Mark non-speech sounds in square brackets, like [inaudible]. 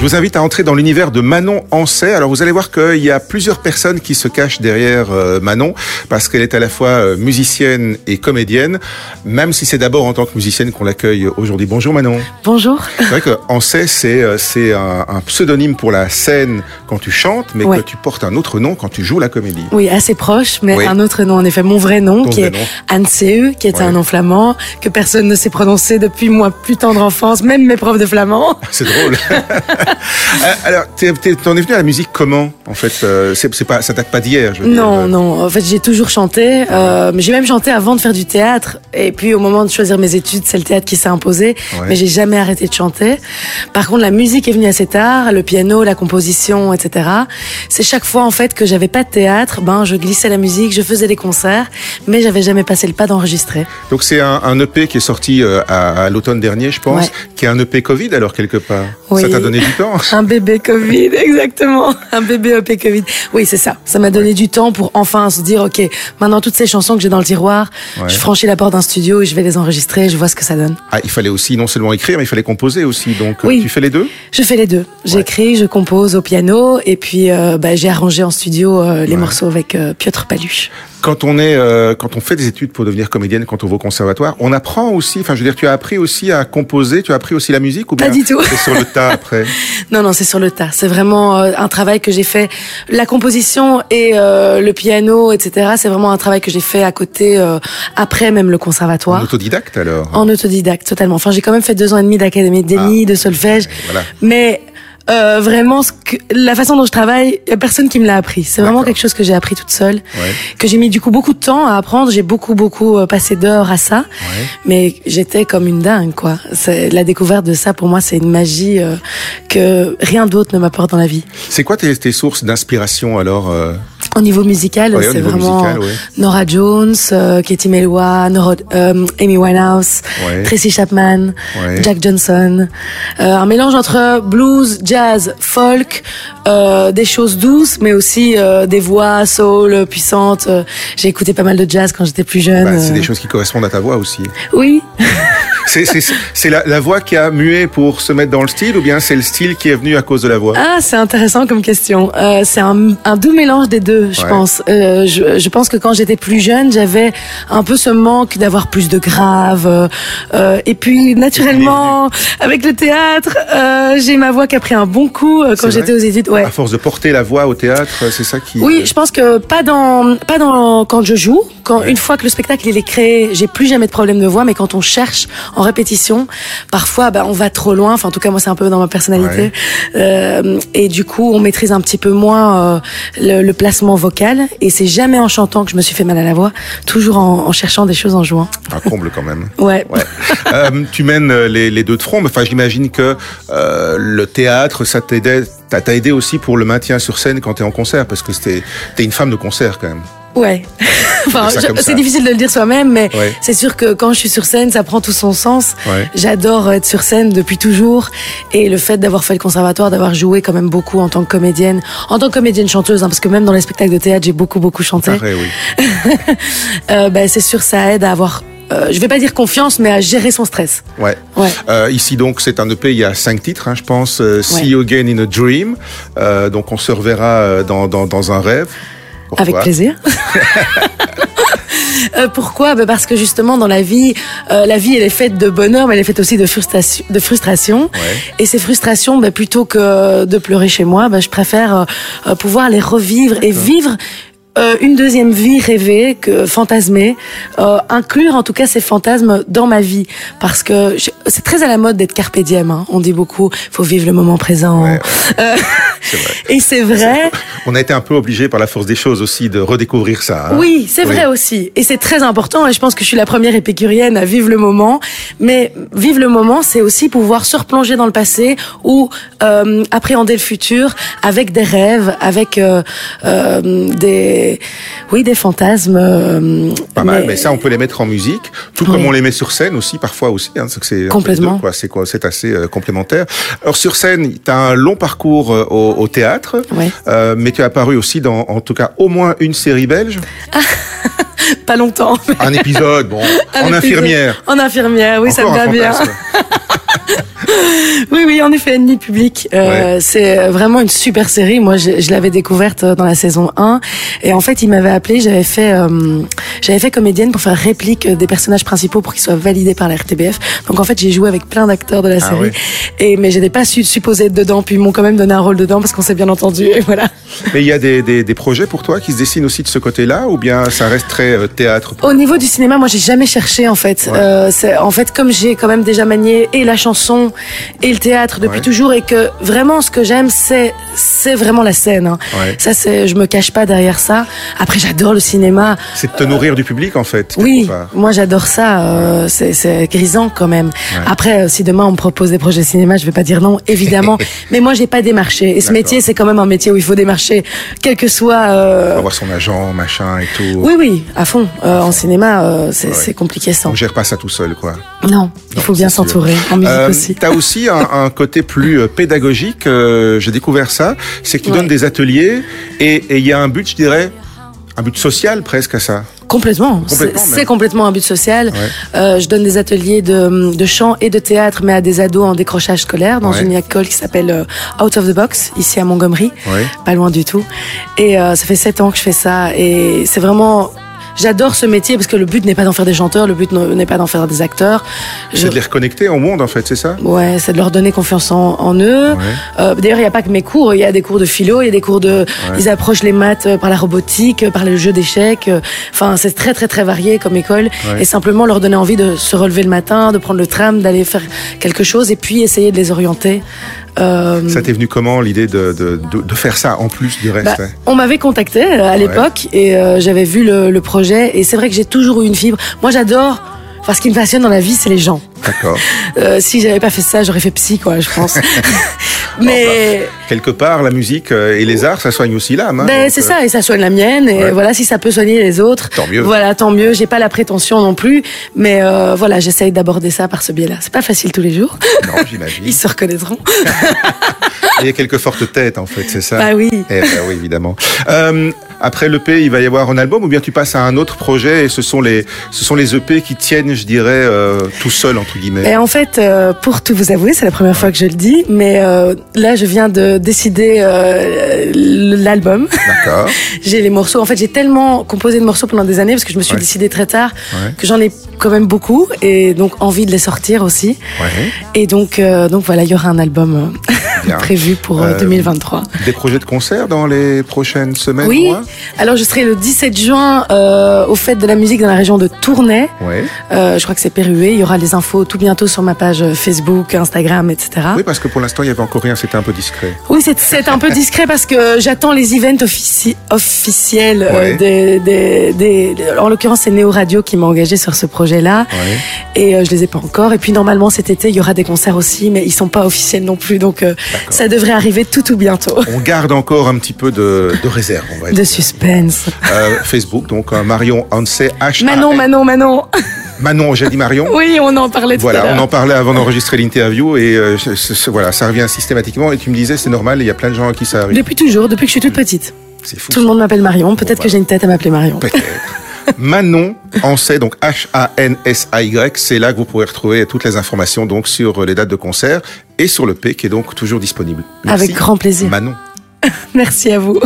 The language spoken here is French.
je vous invite à entrer dans l'univers de Manon Ancet. Alors vous allez voir qu'il y a plusieurs personnes qui se cachent derrière euh, Manon parce qu'elle est à la fois euh, musicienne et comédienne, même si c'est d'abord en tant que musicienne qu'on l'accueille aujourd'hui. Bonjour Manon. Bonjour. C'est vrai que Ancet, c'est euh, c'est un, un, pseudonyme pour la scène quand tu chantes, mais ouais. que tu portes un autre nom quand tu joues la comédie. Oui, assez proche, mais oui. un autre nom en effet. Mon vrai nom, Ton qui vrai est nom. Anne Seu, qui est Ouais. un nom flamand, que personne ne sait prononcer depuis moi plus tendre enfance, même mes profs de flamand. [laughs] C'est drôle. [laughs] Euh, Alors, t'es- t'en es venu à la musique comment En fait, euh, c'est c'est pas, ça date pas d'hier. je veux dire. Non, Euh, non. En fait, j'ai toujours chanté. Euh, j'ai même chanté avant de faire du théâtre. Et puis, au moment de choisir mes études, c'est le théâtre qui s'est imposé. Ouais. Mais j'ai jamais arrêté de chanter. Par contre, la musique est venue assez tard. Le piano, la composition, etc. C'est chaque fois, en fait, que j'avais pas de théâtre, ben, je glissais la musique, je faisais des concerts. Mais j'avais jamais passé le pas d'enregistrer. Donc c'est un, un EP qui est sorti à, à l'automne dernier, je pense, Ouais. qui est un EP Covid alors quelque part. Oui. Ça t'a donné du temps. Un bébé Covid, [laughs] exactement. Un bébé OP Covid. Oui, c'est ça. Ça m'a donné du temps pour enfin se dire, OK, maintenant toutes ces chansons que j'ai dans le tiroir, Ouais. je franchis la porte d'un studio et je vais les enregistrer, je vois ce que ça donne. Ah, il fallait aussi non seulement écrire, mais il fallait composer aussi. Donc euh, Oui. tu fais les deux? Je fais les deux. J'écris, je compose au piano et puis euh, bah, j'ai arrangé en studio euh, les morceaux avec euh, Piotr Paluche. Quand on est, euh, quand on fait des études pour devenir comédienne, quand on va au conservatoire, on apprend aussi. Enfin, je veux dire, tu as appris aussi à composer, tu as appris aussi la musique ou bien Pas du tout. C'est sur le tas après? [laughs] Non, non, c'est sur le tas. C'est vraiment euh, un travail que j'ai fait. La composition et euh, le piano, etc. C'est vraiment un travail que j'ai fait à côté, euh, après même le En conservatoire. autodidacte alors? En autodidacte, totalement. Enfin, j'ai quand même fait deux ans et demi d'académie d'ENI, de solfège. Voilà. Mais euh, vraiment, ce que, la façon dont je travaille, il y a personne qui me l'a appris. C'est vraiment quelque chose que j'ai appris toute seule, Ouais. que j'ai mis du coup beaucoup de temps à apprendre. J'ai beaucoup, beaucoup euh, passé d'heures à ça. Ouais. Mais j'étais comme une dingue, quoi. La découverte de ça, pour moi, c'est une magie euh, que rien d'autre ne m'apporte dans la vie. C'est quoi tes, tes sources d'inspiration alors euh, Au niveau musical, ouais, c'est vraiment musical, ouais. Nora Jones, euh, Katie Melua, Nora, euh, Amy Winehouse, Ouais. Tracy Chapman. Jack Johnson. Euh, un mélange entre blues, jazz, folk, des choses douces, mais aussi des voix soul puissantes. J'ai écouté pas mal de jazz quand j'étais plus jeune. Bah, C'est des choses qui correspondent à ta voix aussi. Oui. [laughs] C'est la, la voix qui a mué pour se mettre dans le style ou bien c'est le style qui est venu à cause de la voix? Ah, c'est intéressant comme question. Euh, c'est un, un doux mélange des deux, je Ouais. pense. Euh, je, je pense que quand j'étais plus jeune, j'avais un peu ce manque d'avoir plus de grave. euh, et puis, naturellement, avec le théâtre, j'ai ma voix qui a pris un bon coup quand j'étais aux études. Ouais. À force de porter la voix au théâtre, c'est ça qui. Oui, je pense que pas dans, pas dans quand je joue. Quand une fois que le spectacle il est créé, j'ai plus jamais de problème de voix. Mais quand on cherche en répétition, parfois, bah, on va trop loin. Enfin, en tout cas, moi, c'est un peu dans ma personnalité. Euh, et du coup, on maîtrise un petit peu moins euh, le, le placement vocal. Et c'est jamais en chantant que je me suis fait mal à la voix. Toujours en, en cherchant des choses en jouant. Un comble quand même. Ouais. Ouais. Euh, tu mènes les, les deux de front. mais Enfin, j'imagine que le théâtre, ça t'aidait, t'a aidé aussi pour le maintien sur scène quand t'es en concert, parce que t'es une femme de concert quand même. Ouais. enfin, c'est difficile de le dire soi-même, mais Ouais. c'est sûr que quand je suis sur scène, ça prend tout son sens. Ouais. J'adore être sur scène depuis toujours. Et le fait d'avoir fait le conservatoire, d'avoir joué quand même beaucoup en tant que comédienne, en tant que comédienne chanteuse, hein, parce que même dans les spectacles de théâtre, j'ai beaucoup, beaucoup chanté. Oui. [laughs] Euh, ben, c'est sûr, ça aide à avoir, euh, je vais pas dire confiance, mais à gérer son stress. Ouais. Ouais. Euh, ici donc c'est un EP, il y a cinq titres, hein, je pense. Euh, See Ouais. You Again in a Dream. Donc on se reverra dans, dans, dans un rêve. Pourquoi Avec plaisir. [laughs] Euh, pourquoi Ben Parce que justement dans la vie, euh, la vie elle est faite de bonheur, mais elle est faite aussi de frustration. De frustration. Ouais. Et ces frustrations, ben, plutôt que de pleurer chez moi, ben, je préfère euh, euh, pouvoir les revivre et vivre. euh, une deuxième vie rêvée, que fantasmée, euh, inclure en tout cas ces fantasmes dans ma vie, parce que c'est très à la mode d'être carpe diem. Hein. On dit beaucoup, faut vivre le moment présent. Ouais, Euh, vrai. et c'est vrai. On a été un peu obligé par la force des choses aussi de redécouvrir ça. hein. Oui, c'est Oui. vrai aussi. Et c'est très important. Et je pense que je suis la première épicurienne à vivre le moment. Mais vivre le moment, c'est aussi pouvoir se replonger dans le passé ou euh, appréhender le futur avec des rêves, avec euh, euh, des, oui, des fantasmes. Pas mal, mais ça on peut les mettre en musique, tout Oui. comme on les met sur scène aussi parfois aussi. Hein, c'est Complètement. C'est quoi, c'est assez complémentaire. Alors sur scène, tu as un long parcours euh, au, au théâtre, Ouais. euh, mais tu es apparu aussi dans, en tout cas, au moins une série belge, [laughs] Pas longtemps. mais un épisode, bon, [laughs] un en épisode. infirmière. En infirmière, oui, ça me va bien. [laughs] [laughs] oui, oui, en effet, Ennemi public. Euh, C'est vraiment une super série. Moi, je, je l'avais découverte dans la saison 1. Et en fait, il m'avait appelé. J'avais fait, euh, j'avais fait comédienne pour faire réplique des personnages principaux pour qu'ils soient validés par la RTBF. Donc en fait, j'ai joué avec plein d'acteurs de la Ah série. ouais. Et mais j'étais pas su, supposée être dedans. Puis ils m'ont quand même donné un rôle dedans parce qu'on s'est bien entendu. Et voilà. Mais il y a des, des, des projets pour toi qui se dessinent aussi de ce côté-là ou bien ça reste très euh, théâtre Au niveau du cinéma, moi, j'ai jamais cherché en fait. Ouais. Euh, c'est en fait comme j'ai quand même déjà manié et la chanson et le théâtre depuis Ouais. toujours et que vraiment ce que j'aime c'est c'est vraiment la scène. hein. Ouais. Ça c'est je me cache pas derrière ça. Après j'adore le cinéma. C'est de te nourrir du public en fait. Oui, moi j'adore ça. euh, c'est grisant quand même. Après, euh, si demain on me propose des projets cinéma, je vais pas dire non, évidemment. [laughs] Mais moi j'ai pas démarché. Et ce métier, c'est quand même un métier où il faut démarcher, quel que soit. euh, Avoir son agent, machin et tout. Oui, oui, à fond. En cinéma, c'est compliqué sans. On gère pas ça tout seul quoi. Non, il faut bien s'entourer. En musique Euh, aussi. T'as aussi un, un côté plus euh, pédagogique. euh, J'ai découvert ça. C'est que tu Ouais. donnes des ateliers et il y a un but, je dirais, un but social presque à ça. Complètement. C'est Complètement, un but social. Ouais. Euh, je donne des ateliers de, de chant et de théâtre, mais à des ados en décrochage scolaire dans Ouais. une école qui s'appelle euh, Out of the Box, ici à Montgomery, Ouais. pas loin du tout. Et euh, ça fait sept ans que je fais ça, et c'est vraiment. J'adore ce métier parce que le but n'est pas d'en faire des chanteurs, le but n'est pas d'en faire des acteurs. Je- C'est de les reconnecter au monde en fait, c'est ça? Ouais, c'est de leur donner confiance en, en eux. Ouais. Euh, D'ailleurs, il n'y a pas que mes cours, il y a des cours de philo, il y a des cours de... Ils approchent les maths euh, par la robotique, euh, par le jeu d'échecs. Enfin, c'est très très très varié comme école. Ouais. Et simplement leur donner envie de se relever le matin, de prendre le tram, d'aller faire quelque chose et puis essayer de les orienter. Euh, Ça t'est venu comment l'idée de, de, de, de faire ça en plus du reste bah, ouais on m'avait contacté euh, à l'époque et euh, j'avais vu le, le projet et c'est vrai que j'ai toujours eu une fibre. Moi, j'adore. Enfin, ce qui me passionne dans la vie, c'est les gens. D'accord. Euh, si j'avais pas fait ça, j'aurais fait psy, quoi, je pense. [laughs] Mais Quelque part, la musique euh, et les arts, ça soigne aussi l'âme. hein, ben, c'est euh, ça, et ça soigne la mienne. Et Ouais. voilà, si ça peut soigner les autres, Tant mieux. Voilà, tant mieux. J'ai pas la prétention non plus, mais euh, voilà, j'essaye d'aborder ça par ce biais-là. C'est pas facile tous les jours. Non, j'imagine. [laughs] Ils se reconnaîtront. [laughs] Il y a quelques fortes têtes en fait, c'est ça Bah oui. Eh ben oui, évidemment. Euh, après l'EP, il va y avoir un album ou bien tu passes à un autre projet et ce sont les, ce sont les EP qui tiennent, je dirais, euh, tout seul entre guillemets. Et en fait, euh, pour tout vous avouer, c'est la première fois que je le dis, mais euh, là, je viens de décider euh, l'album. D'accord. [laughs] J'ai les morceaux. En fait, j'ai tellement composé de morceaux pendant des années parce que je me suis Ouais. décidée très tard Ouais. que j'en ai quand même beaucoup et donc envie de les sortir aussi. Ouais. Et donc, euh, donc voilà, il y aura un album euh, [laughs] prévu pour euh, Euh, 2023. Des projets de concert dans les prochaines semaines Oui. mois Alors, je serai le 17 juin euh, au Fête de la musique dans la région de Tournai. Ouais. Je crois que c'est Pérué. Il y aura les infos tout bientôt sur ma page Facebook, Instagram, etc. Oui, parce que pour l'instant, il y avait encore rien, c'était un peu discret. Oui, c'est- un peu discret parce que j'attends les events offici- officiels. Ouais. des, des, des- en l'occurrence, c'est Néo Radio qui m'a engagé sur ce Ouais. Et euh, je les ai pas encore. Et puis normalement cet été, il y aura des concerts aussi, mais ils sont pas officiels non plus. Donc euh, ça devrait arriver tout tout bientôt. On garde encore un petit peu de, de réserve, on va De dire. suspense. Euh, Facebook, donc euh, Marion Hanse H. Manon, Manon, Manon. Manon, j'ai dit Marion. Oui, on en parlait tout à Voilà, on en parlait avant d'enregistrer l'interview et euh, voilà, ça revient systématiquement. Et tu me disais, c'est normal, il y a plein de gens à qui ça arrive. Depuis toujours, depuis que je suis toute petite. C'est fou. Tout le monde m'appelle Marion. Peut-être Bon, que j'ai une tête à m'appeler Marion. Peut-être. Manon Hanset, donc H-A-N-S-A-Y, c'est là que vous pourrez retrouver toutes les informations donc sur les dates de concert et sur le P qui est donc toujours disponible. Merci. Avec grand plaisir. Manon. [laughs] Merci à vous.